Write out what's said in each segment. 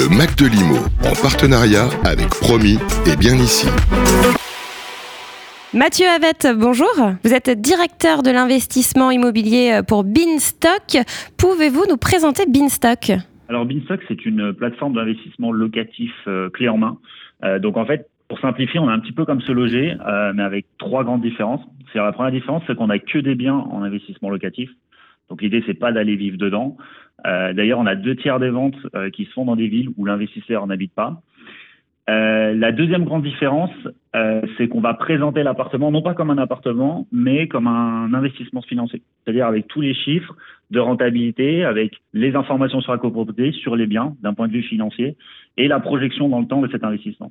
Le Mac de Limo, en partenariat avec Promis et bien ici. Mathieu Avette, bonjour. Vous êtes directeur de l'investissement immobilier pour Beanstock. Pouvez-vous nous présenter Beanstock? Alors Beanstock, c'est une plateforme d'investissement locatif euh, clé en main. Euh, donc en fait, pour simplifier, on est un petit peu comme se loger, euh, mais avec trois grandes différences. C'est la première différence, c'est qu'on n'a que des biens en investissement locatif. Donc l'idée, c'est pas d'aller vivre dedans. Euh, D'ailleurs, on a deux tiers des ventes euh, qui se font dans des villes où l'investisseur n'habite pas. Euh, la deuxième grande différence, c'est qu'on va présenter l'appartement non pas comme un appartement, mais comme un investissement financier. C'est-à-dire avec tous les chiffres de rentabilité, avec les informations sur la copropriété, sur les biens d'un point de vue financier et la projection dans le temps de cet investissement.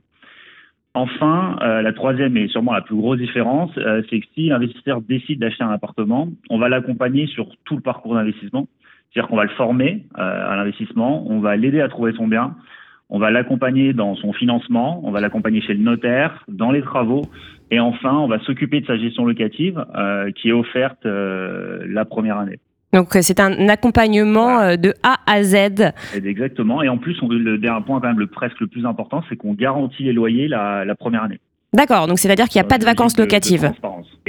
Enfin, euh, la troisième et sûrement la plus grosse différence, euh, c'est que si l'investisseur décide d'acheter un appartement, on va l'accompagner sur tout le parcours d'investissement. C'est-à-dire qu'on va le former euh, à l'investissement, on va l'aider à trouver son bien, on va l'accompagner dans son financement, on va l'accompagner chez le notaire, dans les travaux, et enfin, on va s'occuper de sa gestion locative qui est offerte la première année. Donc euh, c'est un accompagnement euh, de A à Z. Exactement. Et en plus, on, le dernier point quand même le presque le plus important, c'est qu'on garantit les loyers la, la première année. D'accord, donc c'est-à-dire qu'il n'y a pas de vacances de- locatives.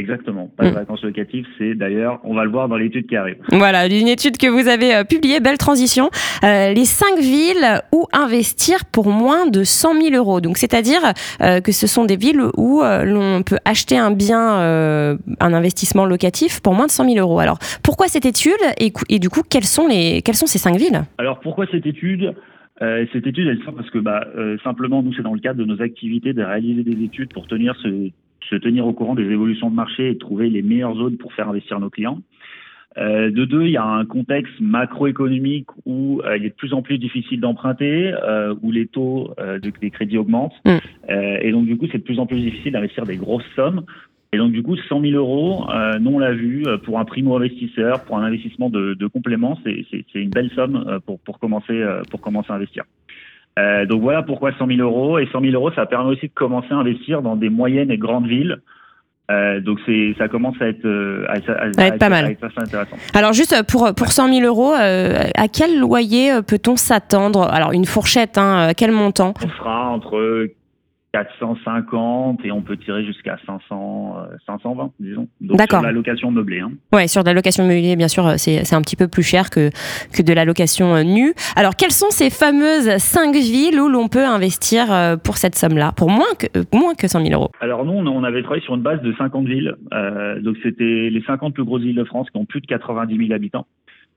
Exactement. Pas de Mm. vacances locatives, c'est d'ailleurs, on va le voir dans l'étude qui arrive. Voilà, une étude que vous avez euh, publiée, belle transition. Euh, les cinq villes où investir pour moins de 100 000 euros. Donc, c'est-à-dire euh, que ce sont des villes où l'on peut acheter un bien, un investissement locatif pour moins de 100 000 euros. Alors, pourquoi cette étude et, du coup, quelles sont, les, quelles sont ces cinq villes? Alors pourquoi cette étude? Euh, Cette étude, elle sort parce que bah, euh, simplement, nous, c'est dans le cadre de nos activités de réaliser des études pour tenir se, se tenir au courant des évolutions de marché et trouver les meilleures zones pour faire investir nos clients. Euh, de deux, il y a un contexte macroéconomique où euh, il est de plus en plus difficile d'emprunter, euh, où les taux de- des crédits augmentent, Mm. Et donc du coup c'est de plus en plus difficile d'investir des grosses sommes. Et donc du coup 100 000 euros, nous on l'a vu, pour un primo-investisseur, pour un investissement de, de complément, c'est une belle somme pour, pour, commencer, pour commencer à investir. Euh, donc voilà pourquoi 100 000 euros. Et 100 000 euros, ça permet aussi de commencer à investir dans des moyennes et grandes villes. Euh, donc c'est ça commence à être, euh, à, être- à- À être pas mal. être intéressant. Alors, juste pour, pour 100 000 euros, euh, à quel loyer euh, peut-on s'attendre? Alors, une fourchette, hein, quel montant? On sera entre 450 et on peut tirer jusqu'à 500, euh, 520, disons. Donc D'accord. sur la location meublée. Hein. Ouais, sur de la location immobilière, bien sûr, euh, c'est c'est un petit peu plus cher que, que de la location euh, nue. Alors, quelles sont ces fameuses cinq villes où l'on peut investir euh, pour cette somme-là, pour moins que, euh, moins que 100 000 euros Alors nous, on, on avait travaillé sur une base de 50 villes. Euh, donc c'était les 50 plus grosses villes de France qui ont plus de 90 000 habitants.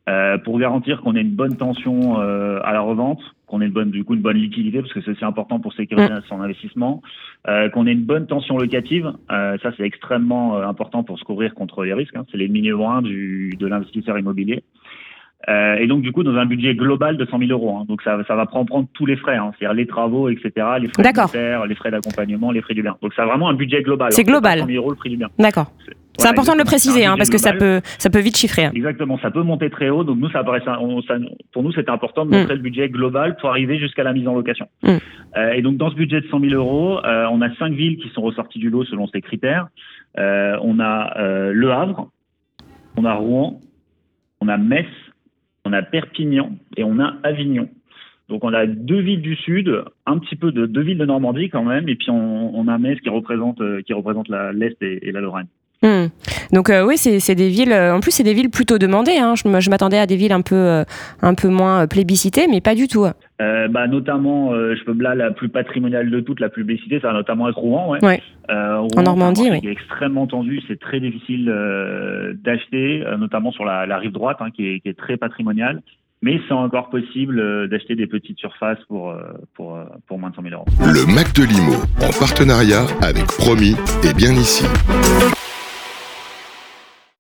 Euh, pour garantir qu'on ait une bonne tension euh, à la revente, qu'on ait une bonne, du coup, une bonne liquidité, parce que c'est aussi important pour sécuriser son investissement, euh, qu'on ait une bonne tension locative. Euh, ça, c'est extrêmement euh, important pour se couvrir contre les risques. hein. C'est l'ennemi numéro un du, de l'investisseur immobilier. Euh, et donc, du coup, dans un budget global de 100 000 euros. hein. Donc, ça, ça va prendre, prendre tous les frais, hein. c'est-à-dire les travaux, etc., les frais de les frais d'accompagnement, les frais du bien. Donc, c'est vraiment un budget global. C'est global. 100 000 euros le prix du bien. D'accord. C'est Voilà, important de le préciser, C'est hein, parce que ça peut, ça peut vite chiffrer. hein. Exactement, ça peut monter très haut. Donc nous, ça apparaît, ça- on- ça- pour nous, c'était important de montrer le budget global pour arriver jusqu'à la mise en location. Mm. Euh, et donc dans ce budget de 100 000 euros, euh, on a cinq villes qui sont ressorties du lot selon ces critères. Euh, on a euh, Le Havre, on a Rouen, on a Metz, on a Perpignan et on a Avignon. Donc on a deux villes du sud, un petit peu de deux villes de Normandie quand même, et puis on, a Metz qui représente euh, qui représente l'est et, la Lorraine. Hmm. Donc euh, oui, c'est des villes. euh, en plus, c'est des villes plutôt demandées. hein. Je, m'attendais à des villes un peu, moins plébiscitées, mais pas du tout. Euh, bah, notamment, euh, je peux là la plus patrimoniale de toutes, la plus publicité, ça va notamment être Rouen. Ouais. Ouais. Euh, Rouen, En Normandie, c'est oui. marché qui est extrêmement tendu, c'est très difficile euh, d'acheter, euh, notamment sur la, la rive droite, hein, qui, est, qui est très patrimoniale. Mais c'est encore possible euh, d'acheter des petites surfaces pour, euh, pour, euh, pour moins de 100 000 euros. Le Mac de Limo, en partenariat avec Promis et bien ici.